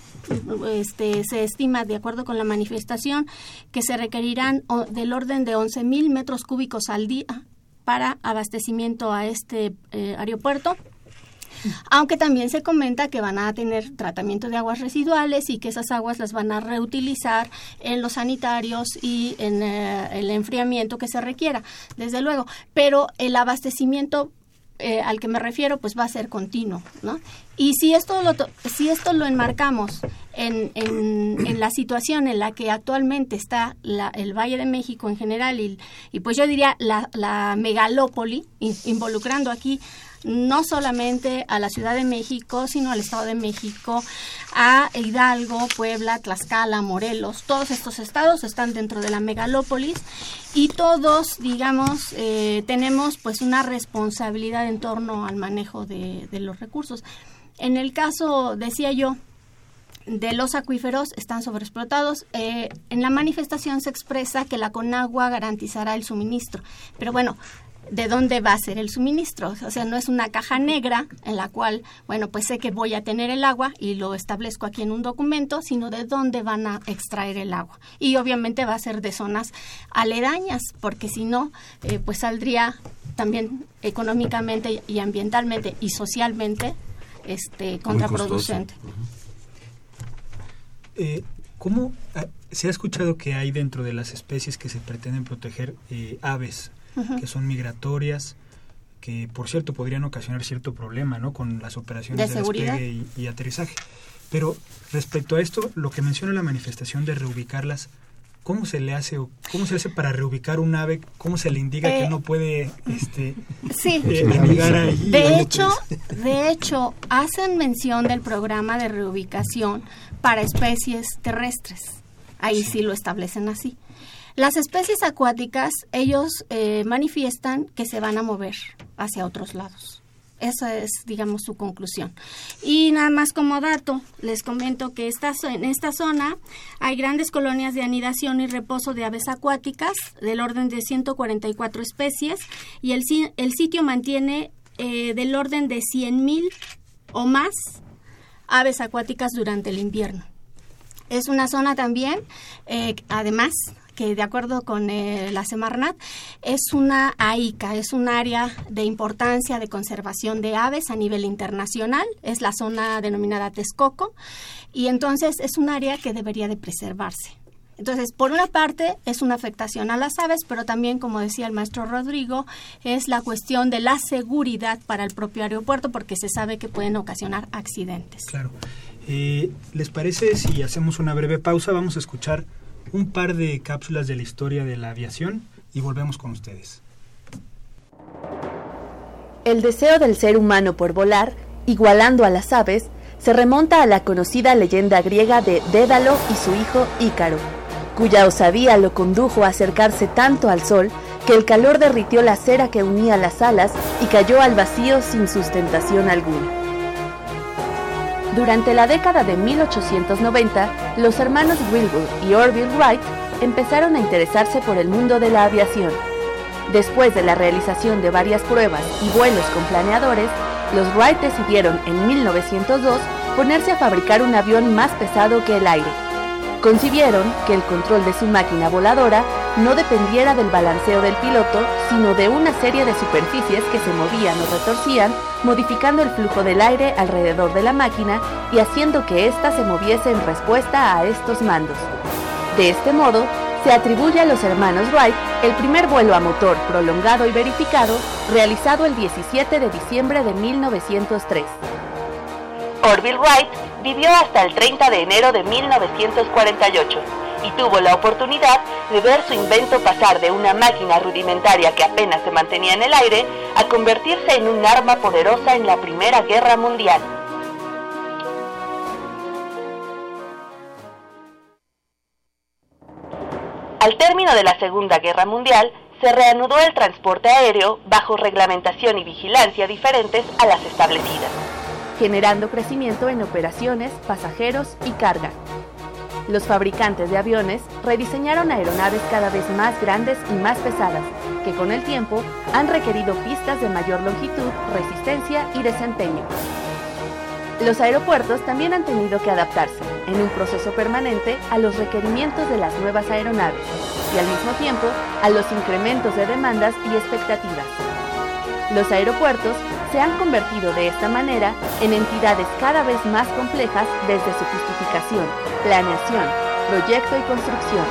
Este, se estima, de acuerdo con la manifestación, que se requerirán del orden de 11 mil metros cúbicos al día para abastecimiento a este aeropuerto aunque también se comenta que van a tener tratamiento de aguas residuales y que esas aguas las van a reutilizar en los sanitarios y en eh, el enfriamiento que se requiera, desde luego. Pero el abastecimiento eh, al que me refiero, pues va a ser continuo, ¿no? Y si esto lo, si esto lo enmarcamos en, en, la situación en la que actualmente está el Valle de México en general y, y pues yo diría la, la megalópoli, involucrando aquí no solamente a la Ciudad de México, sino al Estado de México, a Hidalgo, Puebla, Tlaxcala, Morelos. Todos estos estados están dentro de la megalópolis y todos, digamos, eh, tenemos pues una responsabilidad en torno al manejo de, los recursos. En el caso, decía yo, de los acuíferos están sobreexplotados. Eh, en la manifestación se expresa que la Conagua garantizará el suministro. Pero bueno, de dónde va a ser el suministro. O sea, no es una caja negra en la cual, bueno, pues sé que voy a tener el agua y lo establezco aquí en un documento, sino de dónde van a extraer el agua. Y obviamente va a ser de zonas aledañas, porque si no, eh, pues saldría también económicamente y ambientalmente y socialmente este, contraproducente. Eh, ¿Cómo ah, se ha escuchado que hay dentro de las especies que se pretenden proteger eh, aves? Que son migratorias, que por cierto podrían ocasionar cierto problema ¿no? con las operaciones de, despegue y, aterrizaje. Pero respecto a esto, lo que menciona la manifestación de reubicarlas, ¿cómo se le hace cómo se hace para reubicar un ave? ¿Cómo se le indica que eh, no puede este sí. Eh, de hecho, de hecho hacen mención del programa de reubicación para especies terrestres. Ahí sí lo establecen así. Las especies acuáticas, ellos eh, manifiestan que se van a mover hacia otros lados. Esa es, digamos, su conclusión. Y nada más como dato, les comento que en esta zona hay grandes colonias de anidación y reposo de aves acuáticas del orden de 144 especies y el, el sitio mantiene eh, del orden de 100.000 o más aves acuáticas durante el invierno. Es una zona también, eh, además, que de acuerdo con eh, la Semarnat es una AICA, es un área de importancia de conservación de aves a nivel internacional, es la zona denominada Texcoco y entonces es un área que debería de preservarse. Entonces, por una parte es una afectación a las aves, pero también, como decía el maestro Rodrigo, es la cuestión de la seguridad para el propio aeropuerto porque se sabe que pueden ocasionar accidentes. Claro. Eh, ¿Les parece si hacemos una breve pausa? Vamos a escuchar un par de cápsulas de la historia de la aviación y volvemos con ustedes. El deseo del ser humano por volar, igualando a las aves, se remonta a la conocida leyenda griega de Dédalo y su hijo Ícaro, cuya osadía lo condujo a acercarse tanto al sol que el calor derritió la cera que unía las alas y cayó al vacío sin sustentación alguna. Durante la década de 1890, los hermanos Wilbur y Orville Wright empezaron a interesarse por el mundo de la aviación. Después de la realización de varias pruebas y vuelos con planeadores, los Wright decidieron en 1902 ponerse a fabricar un avión más pesado que el aire. Concibieron que el control de su máquina voladora no dependiera del balanceo del piloto, sino de una serie de superficies que se movían o retorcían, modificando el flujo del aire alrededor de la máquina y haciendo que ésta se moviese en respuesta a estos mandos. De este modo, se atribuye a los hermanos Wright el primer vuelo a motor prolongado y verificado realizado el 17 de diciembre de 1903. Orville Wright vivió hasta el 30 de enero de 1948 y tuvo la oportunidad de ver su invento pasar de una máquina rudimentaria que apenas se mantenía en el aire a convertirse en un arma poderosa en la Primera Guerra Mundial. Al término de la Segunda Guerra Mundial, se reanudó el transporte aéreo bajo reglamentación y vigilancia diferentes a las establecidas, generando crecimiento en operaciones, pasajeros y carga. Los fabricantes de aviones rediseñaron aeronaves cada vez más grandes y más pesadas, que con el tiempo han requerido pistas de mayor longitud, resistencia y desempeño. Los aeropuertos también han tenido que adaptarse, en un proceso permanente, a los requerimientos de las nuevas aeronaves y al mismo tiempo a los incrementos de demandas y expectativas. Los aeropuertos se han convertido de esta manera en entidades cada vez más complejas desde su justificación, planeación, proyecto y construcción,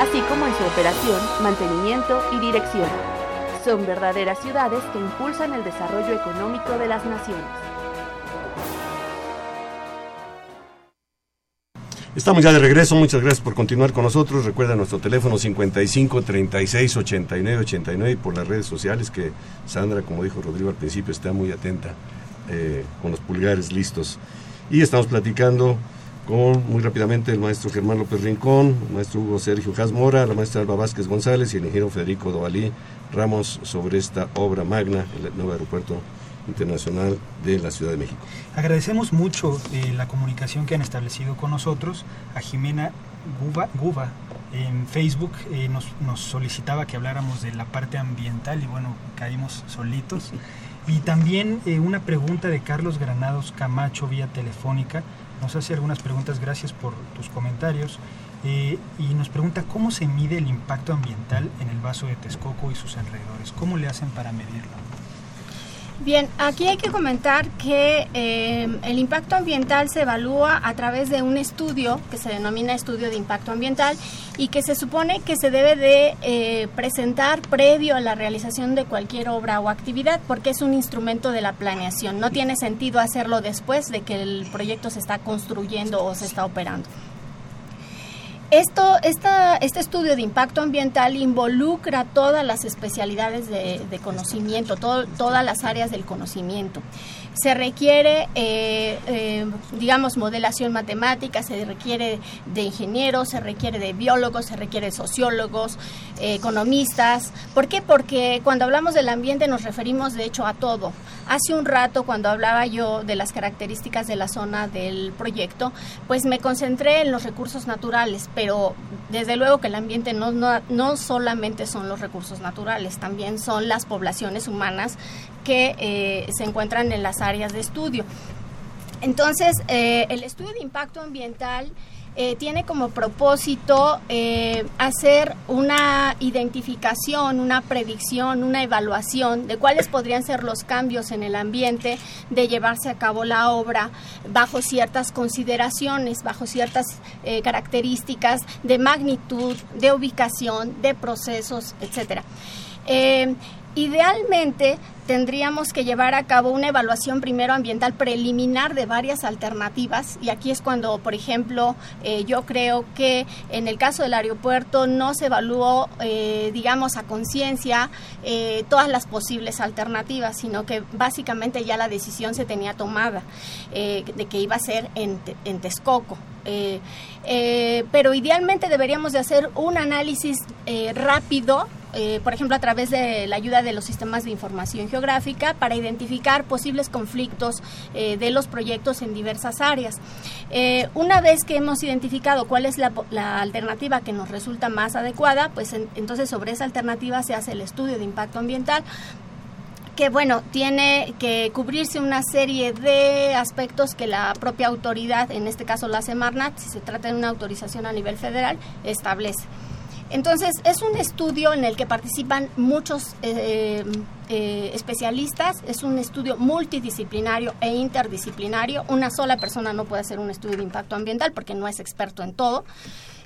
así como en su operación, mantenimiento y dirección. Son verdaderas ciudades que impulsan el desarrollo económico de las naciones. Estamos ya de regreso, muchas gracias por continuar con nosotros. Recuerda nuestro teléfono 55 36 89 89 y por las redes sociales que Sandra, como dijo Rodrigo al principio, está muy atenta eh, con los pulgares listos. Y estamos platicando con muy rápidamente el maestro Germán López Rincón, el maestro Hugo Sergio Mora, la maestra Alba Vázquez González y el ingeniero Federico Dovalí Ramos sobre esta obra magna, el nuevo aeropuerto Internacional de la Ciudad de México. Agradecemos mucho eh, la comunicación que han establecido con nosotros. A Jimena Guba, en Facebook eh, nos, nos, solicitaba que habláramos de la parte ambiental y bueno, caímos solitos. Y también eh, una pregunta de Carlos Granados Camacho vía telefónica. Nos hace algunas preguntas, gracias por tus comentarios. y nos pregunta cómo se mide el impacto ambiental en el vaso de Texcoco y sus alrededores. ¿Cómo le hacen para medirlo? Bien, aquí hay que comentar que eh, el impacto ambiental se evalúa a través de un estudio que se denomina estudio de impacto ambiental y que se supone que se debe de eh, presentar previo a la realización de cualquier obra o actividad porque es un instrumento de la planeación. No tiene sentido hacerlo después de que el proyecto se está construyendo o se está operando. Esto, este estudio de impacto ambiental involucra todas las especialidades de, conocimiento, todas las áreas del conocimiento se requiere, eh, eh, digamos, modelación matemática, se requiere de ingenieros, se requiere de biólogos, se requiere de sociólogos, eh, economistas. ¿Por qué? Porque cuando hablamos del ambiente nos referimos, de hecho, a todo. Hace un rato, cuando hablaba yo de las características de la zona del proyecto, pues me concentré en los recursos naturales, pero desde luego que el ambiente no, no, no solamente son los recursos naturales, también son las poblaciones humanas que se encuentran en las áreas de estudio. Entonces, eh, el estudio de impacto ambiental eh, tiene como propósito eh, hacer una identificación, una predicción, una evaluación de cuáles podrían ser los cambios en el ambiente de llevarse a cabo la obra bajo ciertas consideraciones, bajo ciertas eh, características de magnitud, de ubicación, de procesos, etcétera. Idealmente tendríamos que llevar a cabo una evaluación primero ambiental preliminar de varias alternativas y aquí es cuando, por ejemplo, eh, yo creo que en el caso del aeropuerto no se evaluó, eh, digamos, a conciencia eh, todas las posibles alternativas, sino que básicamente ya la decisión se tenía tomada de que iba a ser en, en Texcoco. pero idealmente deberíamos de hacer un análisis rápido eh, por ejemplo, a través de la ayuda de los sistemas de información geográfica para identificar posibles conflictos eh, de los proyectos en diversas áreas. Eh, una vez que hemos identificado cuál es la, alternativa que nos resulta más adecuada, pues entonces sobre esa alternativa se hace el estudio de impacto ambiental que bueno, tiene que cubrirse una serie de aspectos que la propia autoridad, en este caso la Semarnat, si se trata de una autorización a nivel federal, establece. Entonces, es un estudio en el que participan muchos eh, eh, especialistas, es un estudio multidisciplinario e interdisciplinario. Una sola persona no puede hacer un estudio de impacto ambiental porque no es experto en todo.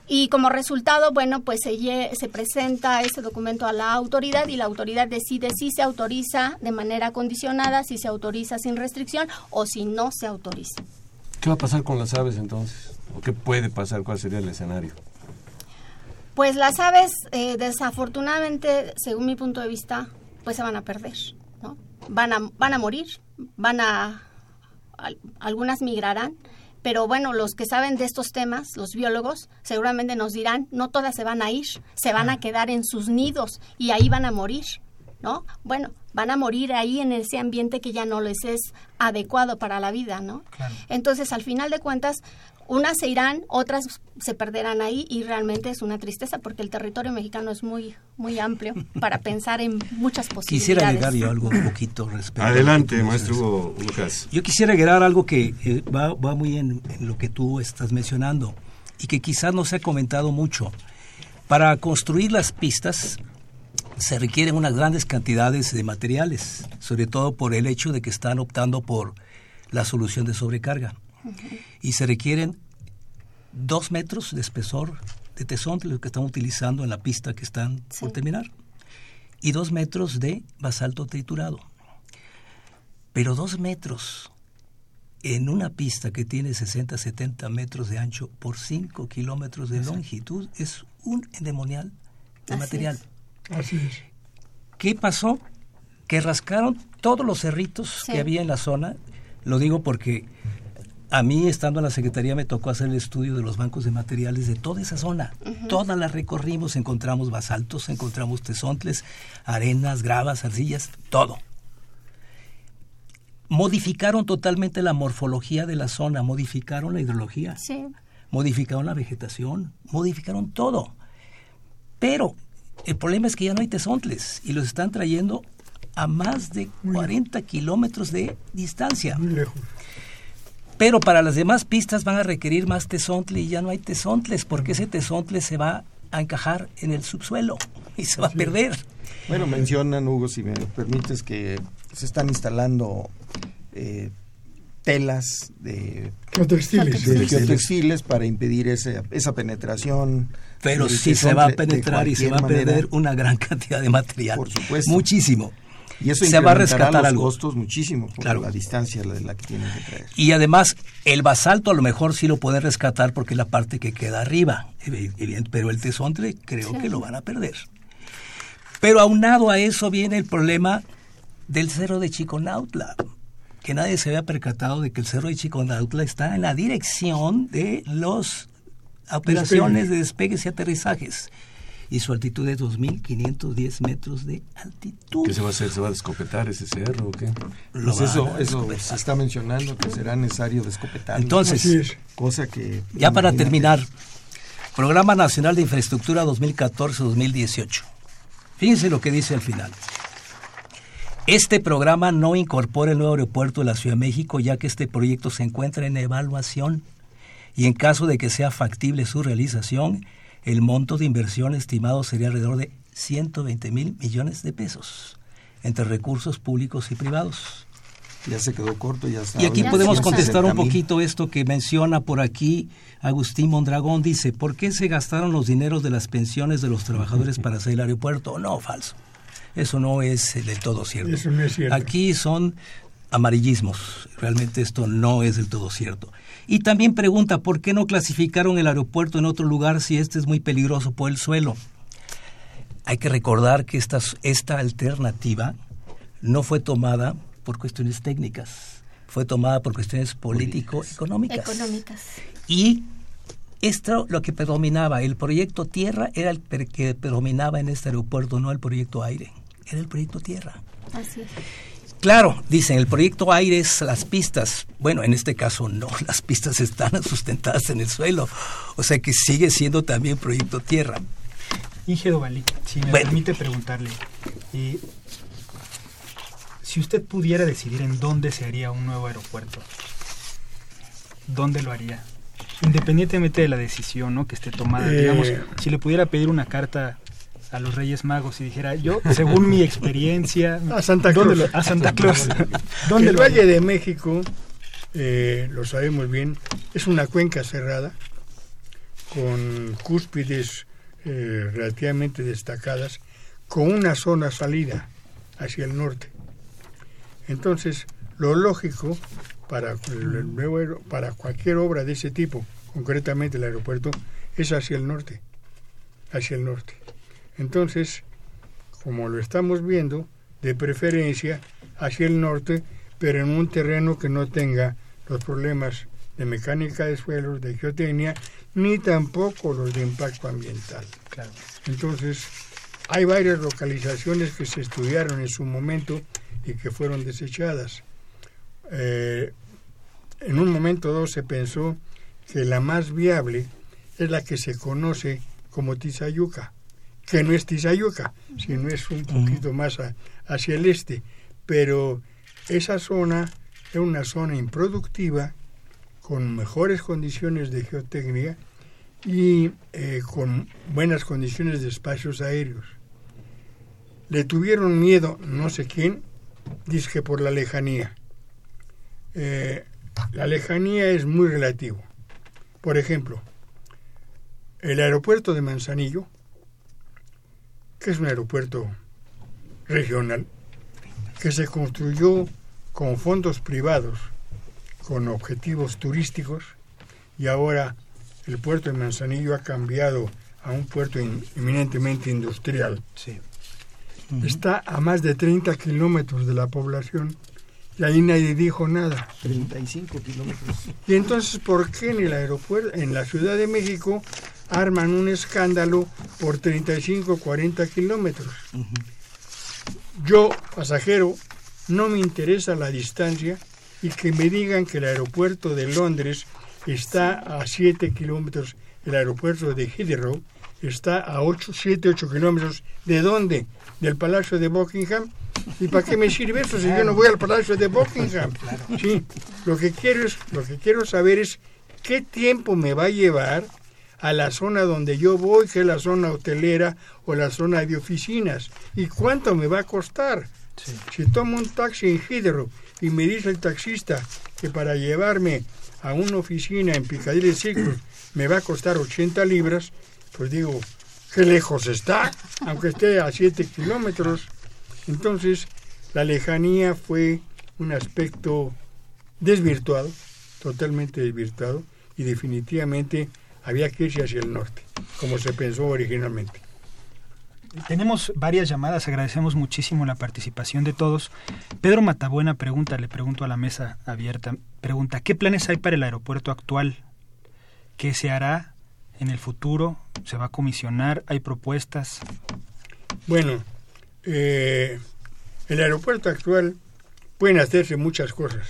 Y como resultado, bueno, pues se, se presenta ese documento a la autoridad y la autoridad decide si se autoriza de manera condicionada, si se autoriza sin restricción o si no se autoriza. ¿Qué va a pasar con las aves entonces? ¿O qué puede pasar? ¿Cuál sería el escenario? Pues las aves, eh, desafortunadamente, según mi punto de vista, pues se van a perder, ¿no? Van a, van a morir, van a, algunas migrarán, pero bueno, los que saben de estos temas, los biólogos, seguramente nos dirán, no todas se van a ir, se van a quedar en sus nidos y ahí van a morir, ¿no? Bueno, van a morir ahí en ese ambiente que ya no les es adecuado para la vida, ¿no? Entonces, al final de cuentas, unas se irán, otras se perderán ahí y realmente es una tristeza porque el territorio mexicano es muy muy amplio para pensar en muchas posibilidades. Quisiera agregar yo algo un poquito respecto. Adelante, maestro Hugo Lucas. Yo quisiera agregar algo que eh, va, va, muy en, en lo que tú estás mencionando y que quizás no se ha comentado mucho. Para construir las pistas se requieren unas grandes cantidades de materiales, sobre todo por el hecho de que están optando por la solución de sobrecarga y se requieren dos metros de espesor de tesón, lo que están utilizando en la pista que están por terminar, y dos metros de basalto triturado. Pero dos metros en una pista que tiene 60, 70 metros de ancho por 5 kilómetros de longitud es un endemonial de material. Así es. ¿Qué pasó? Que rascaron todos los cerritos que había en la zona. Lo digo porque a mí, estando en la Secretaría, me tocó hacer el estudio de los bancos de materiales de toda esa zona. Toda la recorrimos, encontramos basaltos, encontramos tesontles, arenas, gravas, arcillas, todo. Modificaron totalmente la morfología de la zona, modificaron la hidrología, modificaron la vegetación, modificaron todo. Pero el problema es que ya no hay tesontles y los están trayendo a más de 40 kilómetros de distancia. Muy lejos. Pero para las demás pistas van a requerir más tesontle y ya no hay tesontles porque ese tesontle se va a encajar en el subsuelo y se va a perder. Bueno, mencionan, Hugo, si me permites, que se están instalando eh, telas de geotextiles. para impedir ese, esa penetración. Pero sí se va a penetrar y se va a perder una gran cantidad de material. Por supuesto. Muchísimo. Y eso se va a rescatar los algo. costos muchísimo por la distancia de la que tienen que traer. Y además, el basalto a lo mejor sí lo puede rescatar porque es la parte que queda arriba, pero el tesontle creo que lo van a perder. Pero aunado a eso viene el problema del cerro de Chiconautla, que nadie se había percatado de que el cerro de Chiconautla está en la dirección de las operaciones de despegues y aterrizajes y su altitud es 2.510 metros de altitud. ¿Qué se va a hacer? ¿Se va a descopetar ese cerro o qué? Pues eso, eso se está mencionando que será necesario descopetar. Entonces, cosa que... Ya para terminar, Programa Nacional de Infraestructura 2014-2018. Fíjense lo que dice al final. Este programa no incorpora el nuevo aeropuerto de la Ciudad de México, ya que este proyecto se encuentra en evaluación y en caso de que sea factible su realización, el monto de inversión estimado sería alrededor de 120 mil millones de pesos entre recursos públicos y privados. Ya se quedó corto, ya Y aquí podemos contestar un poquito esto que menciona por aquí Agustín Mondragón. Dice, ¿por qué se gastaron los dineros de las pensiones de los trabajadores para hacer el aeropuerto? No, falso. Eso no es del todo cierto. Eso no es cierto. Aquí son amarillismos. Realmente esto no es del todo cierto. Y también pregunta, ¿por qué no clasificaron el aeropuerto en otro lugar si este es muy peligroso por el suelo? Hay que recordar que esta, esta alternativa no fue tomada por cuestiones técnicas, fue tomada por cuestiones político-económicas. Económicas. Y esto lo que predominaba, el proyecto tierra era el que predominaba en este aeropuerto, no el proyecto aire era el proyecto Tierra. Así es. Claro, dicen, el proyecto aire es las pistas. Bueno, en este caso no, las pistas están sustentadas en el suelo. O sea que sigue siendo también proyecto tierra. Inge Dovalí, si me permite preguntarle, eh, si usted pudiera decidir en dónde se haría un nuevo aeropuerto, ¿dónde lo haría? Independientemente de la decisión ¿no? que esté tomada, eh. digamos, si le pudiera pedir una carta a los Reyes Magos y dijera, yo, según mi experiencia... a Santa Claus. a Santa Claus. ¿Dónde el Valle de México, eh, lo sabemos bien, es una cuenca cerrada, con cúspides eh, relativamente destacadas, con una zona salida hacia el norte. Entonces, lo lógico para, el nuevo, para cualquier obra de ese tipo, concretamente el aeropuerto, es hacia el norte, hacia el norte. Entonces, como lo estamos viendo, de preferencia hacia el norte, pero en un terreno que no tenga los problemas de mecánica de suelos, de geotecnia, ni tampoco los de impacto ambiental. Entonces, hay varias localizaciones que se estudiaron en su momento y que fueron desechadas. Eh, en un momento dado se pensó que la más viable es la que se conoce como Tizayuca, que no es Tizayuca, sino es un poquito más hacia el este. Pero esa zona es una zona improductiva, con mejores condiciones de geotecnia y eh, con buenas condiciones de espacios aéreos. Le tuvieron miedo, no sé quién, dice que por la lejanía. Eh, la lejanía es muy relativo. Por ejemplo, el aeropuerto de Manzanillo que es un aeropuerto regional, que se construyó con fondos privados, con objetivos turísticos, y ahora el puerto de Manzanillo ha cambiado a un puerto eminentemente industrial. Está a más de 30 kilómetros de la población y ahí nadie dijo nada. 35 kilómetros. Y entonces, ¿por qué en el aeropuerto, en la Ciudad de México, arman un escándalo por 35 40 kilómetros. Yo, pasajero, no me interesa la distancia y que me digan que el aeropuerto de Londres está a 7 kilómetros, el aeropuerto de Heathrow está a 8, 7, 8 kilómetros. ¿De dónde? ¿Del Palacio de Buckingham? ¿Y para qué me sirve eso si yo no voy al Palacio de Buckingham? Sí, lo que quiero, es, lo que quiero saber es qué tiempo me va a llevar a la zona donde yo voy, que es la zona hotelera o la zona de oficinas. ¿Y cuánto me va a costar? Si tomo un taxi en Heathrow y me dice el taxista que para llevarme a una oficina en Piccadilly Circus me va a costar 80 libras, pues digo, qué lejos está, aunque esté a 7 kilómetros. Entonces, la lejanía fue un aspecto desvirtuado, totalmente desvirtuado, y definitivamente había que irse hacia el norte, como se pensó originalmente. Tenemos varias llamadas, agradecemos muchísimo la participación de todos. Pedro Matabuena pregunta, le pregunto a la mesa abierta, pregunta, ¿qué planes hay para el aeropuerto actual? ¿Qué se hará en el futuro? ¿Se va a comisionar? ¿Hay propuestas? Bueno, eh, el aeropuerto actual pueden hacerse muchas cosas.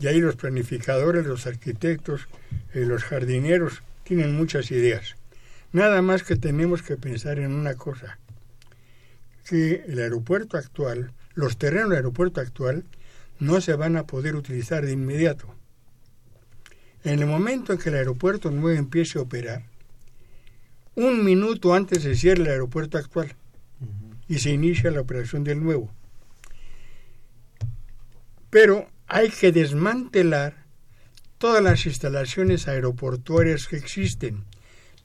Y ahí los planificadores, los arquitectos, eh, los jardineros tienen muchas ideas. Nada más que tenemos que pensar en una cosa, que el aeropuerto actual los terrenos del aeropuerto actual no se van a poder utilizar de inmediato. En el momento en que el aeropuerto nuevo empiece a operar, un minuto antes se cierra el aeropuerto actual y se inicia la operación del nuevo. Pero hay que desmantelar todas las instalaciones aeroportuarias que existen,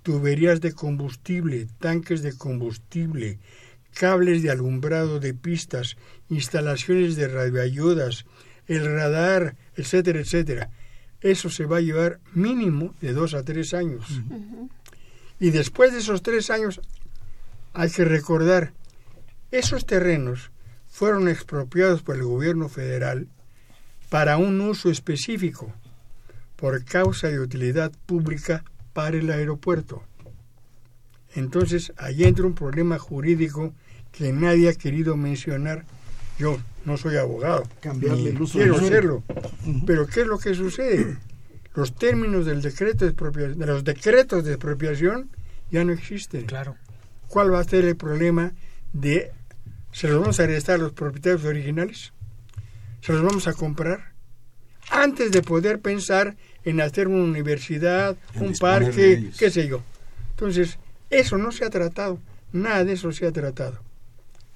tuberías de combustible, tanques de combustible, cables de alumbrado de pistas, instalaciones de radioayudas, el radar, etcétera, etcétera. Eso se va a llevar mínimo de dos a tres años. Y después de esos tres años hay que recordar, esos terrenos fueron expropiados por el gobierno federal para un uso específico, por causa de utilidad pública para el aeropuerto. Entonces, ahí entra un problema jurídico que nadie ha querido mencionar. Yo no soy abogado, Cambiarle el uso quiero serlo. Pero ¿qué es lo que sucede? Los términos del decreto de, expropiación, de los decretos de expropiación ya no existen. Claro. ¿Cuál va a ser el problema de se los vamos a arrestar a los propietarios originales? ¿Se los vamos a comprar? Antes de poder pensar en hacer una universidad, En un parque, qué sé yo. Entonces, eso no se ha tratado, nada de eso se ha tratado.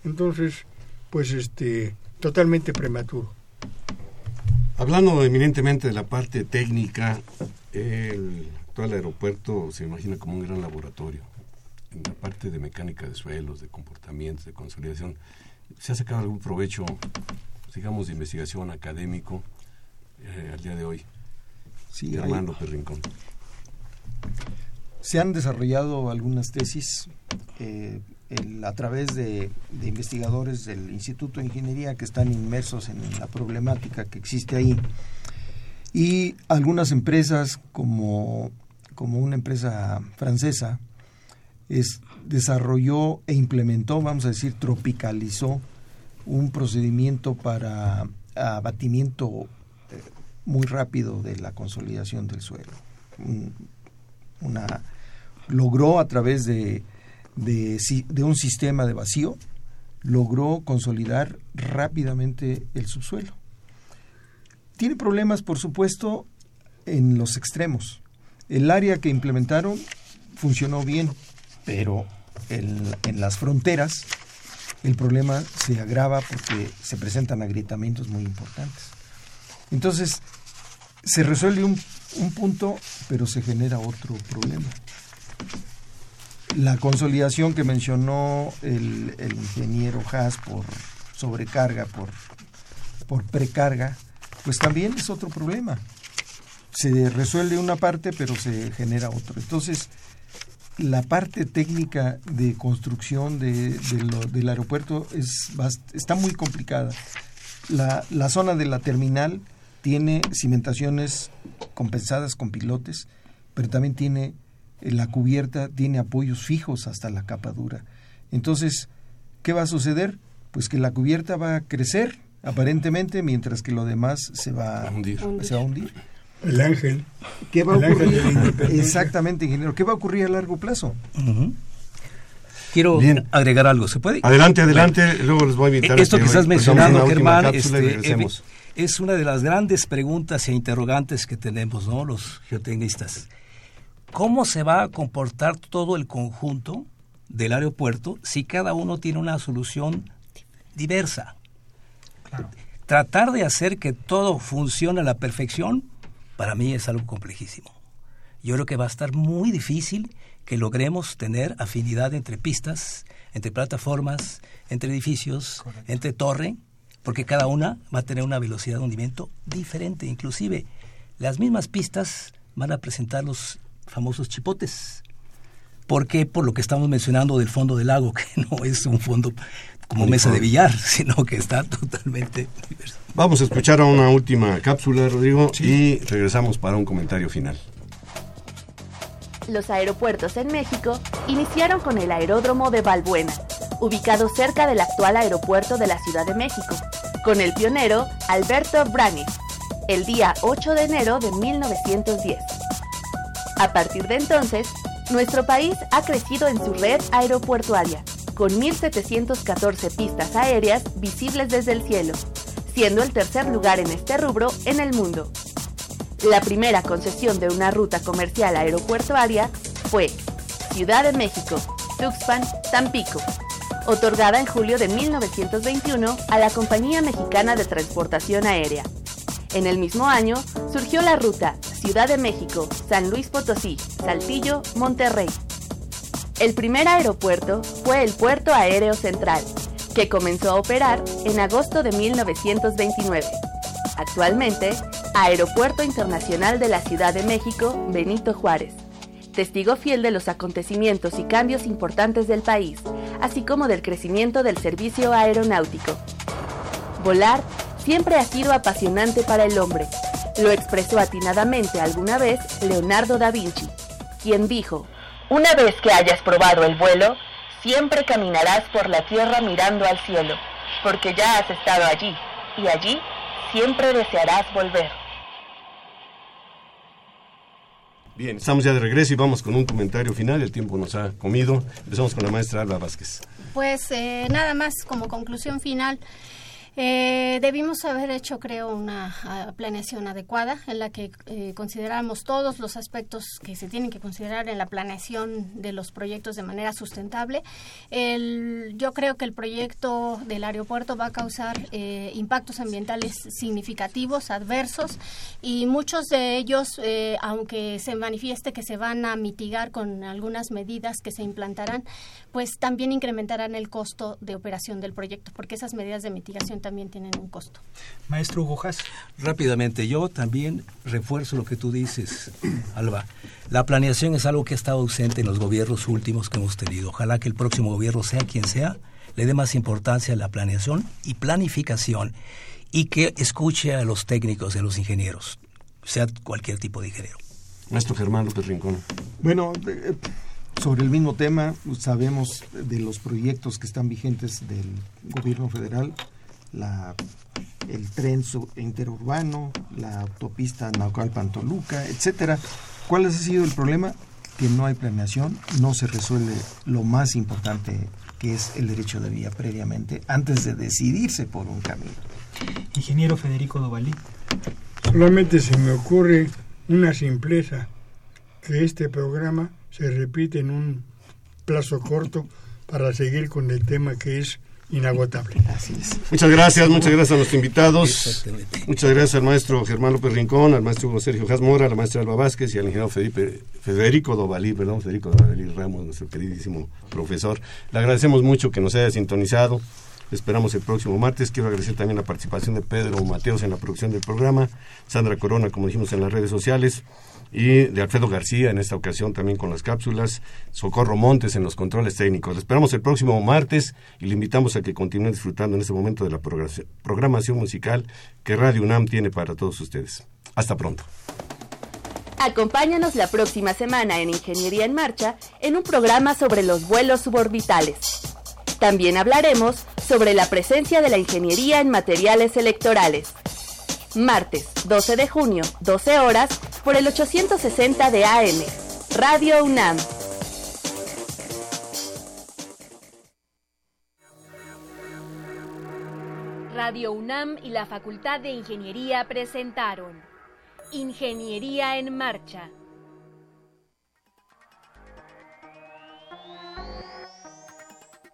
Entonces, pues este, totalmente prematuro. Hablando eminentemente de la parte técnica, el actual aeropuerto se imagina como un gran laboratorio. En la parte de mecánica de suelos, de comportamientos, de consolidación, ¿se ha sacado algún provecho, digamos, de investigación académico eh, al día de hoy? Sí, hay- Germán López Rincón. Se han desarrollado algunas tesis eh, el- a través de, de investigadores del Instituto de Ingeniería que están inmersos en la problemática que existe ahí. Y algunas empresas, como, como una empresa francesa, es, desarrolló e implementó, vamos a decir, tropicalizó un procedimiento para abatimiento muy rápido de la consolidación del suelo. Logró a través de, un sistema de vacío logró consolidar rápidamente el subsuelo. Tiene problemas, por supuesto, en los extremos. El área que implementaron funcionó bien, pero en las fronteras el problema se agrava porque se presentan agrietamientos muy importantes. Entonces, se resuelve un, un punto, pero se genera otro problema. La consolidación que mencionó el, el ingeniero Haas por sobrecarga, por, por precarga, pues también es otro problema. Se resuelve una parte, pero se genera otro. Entonces, la parte técnica de construcción de, del aeropuerto es está muy complicada. La, la zona de la terminal tiene cimentaciones compensadas con pilotes, pero también tiene eh, la cubierta, tiene apoyos fijos hasta la capa dura. Entonces, ¿qué va a suceder? Pues que la cubierta va a crecer aparentemente, mientras que lo demás se va A hundir. Se va a hundir. El ángel. ¿Qué va a ocurrir? Exactamente, ingeniero. ¿Qué va a ocurrir a largo plazo? Quiero Bien. agregar algo, ¿se puede? Adelante, adelante, luego les voy a invitar a Esto que estás pues, mencionando, Germán, este, eh, es una de las grandes preguntas e interrogantes que tenemos, ¿no? Los geotecnistas. ¿Cómo se va a comportar todo el conjunto del aeropuerto si cada uno tiene una solución diversa? Tratar de hacer que todo funcione a la perfección, para mí es algo complejísimo. Yo creo que va a estar muy difícil que logremos tener afinidad entre pistas, entre plataformas, entre edificios, entre torre, porque cada una va a tener una velocidad de hundimiento diferente. Inclusive, las mismas pistas van a presentar los famosos chipotes. ¿Por qué? Por lo que estamos mencionando del fondo del lago, que no es un fondo como mesa de billar, sino que está totalmente diverso. Vamos a escuchar a una última cápsula, Rodrigo, y regresamos para un comentario final. Los aeropuertos en México iniciaron con el aeródromo de Balbuena, ubicado cerca del actual aeropuerto de la Ciudad de México, con el pionero Alberto Braniff, el día 8 de enero de 1910. A partir de entonces, nuestro país ha crecido en su red aeroportuaria, con 1.714 pistas aéreas visibles desde el cielo, siendo el tercer lugar en este rubro en el mundo. La primera concesión de una ruta comercial aeropuertuaria fue Ciudad de México, Tuxpan, Tampico, otorgada en julio de 1921 a la Compañía Mexicana de Transportación Aérea. En el mismo año surgió la ruta Ciudad de México, San Luis Potosí, Saltillo, Monterrey. El primer aeropuerto fue el Puerto Aéreo Central, que comenzó a operar en agosto de 1929. Actualmente, Aeropuerto Internacional de la Ciudad de México, Benito Juárez. Testigo fiel de los acontecimientos y cambios importantes del país, así como del crecimiento del servicio aeronáutico. Volar siempre ha sido apasionante para el hombre. Lo expresó atinadamente alguna vez Leonardo da Vinci, quien dijo, Una vez que hayas probado el vuelo, siempre caminarás por la tierra mirando al cielo, porque ya has estado allí, y allí siempre desearás volver. Bien, estamos ya de regreso y vamos con un comentario final. El tiempo nos ha comido. Empezamos con la maestra Alba Vázquez. Pues eh, nada más como conclusión final. Eh, debimos haber hecho, creo, una ah, planeación adecuada en la que eh, consideramos todos los aspectos que se tienen que considerar en la planeación de los proyectos de manera sustentable. El, yo creo que el proyecto del aeropuerto va a causar eh, impactos ambientales significativos, adversos, y muchos de ellos, eh, aunque se manifieste que se van a mitigar con algunas medidas que se implantarán, pues también incrementarán el costo de operación del proyecto, porque esas medidas de mitigación también tienen un costo. Maestro Hugo Haas. Rápidamente, yo también refuerzo lo que tú dices, Alba. La planeación es algo que ha estado ausente en los gobiernos últimos que hemos tenido. Ojalá que el próximo gobierno, sea quien sea, le dé más importancia a la planeación y planificación y que escuche a los técnicos y a los ingenieros, sea cualquier tipo de ingeniero. Maestro Germán López Rincón. Bueno, eh, sobre el mismo tema, sabemos de los proyectos que están vigentes del gobierno federal, la, el tren interurbano, la autopista Naucalpan-Toluca, etcétera. ¿Cuál ha sido el problema? Que no hay planeación, no se resuelve lo más importante que es el derecho de vía previamente antes de decidirse por un camino. Ingeniero Federico Dovalí. Solamente se me ocurre una simpleza, que este programa se repite en un plazo corto para seguir con el tema que es inagotable. Así es. Muchas gracias, muchas gracias a nuestros invitados. Muchas gracias al maestro Germán López Rincón, al maestro Sergio Jasmora, a la maestra Alba Vázquez y al ingeniero Felipe- Federico Dovalí, perdón, Federico Dovalí Ramos, nuestro queridísimo profesor. Le agradecemos mucho que nos haya sintonizado. Esperamos el próximo martes. Quiero agradecer también la participación de Pedro Mateos en la producción del programa, Sandra Corona, como dijimos en las redes sociales, y de Alfredo García en esta ocasión también con las cápsulas, Socorro Montes en los controles técnicos. Esperamos el próximo martes y le invitamos a que continúe disfrutando en este momento de la programación musical que Radio UNAM tiene para todos ustedes. Hasta pronto. Acompáñanos la próxima semana en Ingeniería en Marcha en un programa sobre los vuelos suborbitales. También hablaremos sobre la presencia de la ingeniería en materiales electorales. Martes, 12 de junio, 12 horas, por el 860 de AM. Radio UNAM. Radio UNAM y la Facultad de Ingeniería presentaron Ingeniería en Marcha.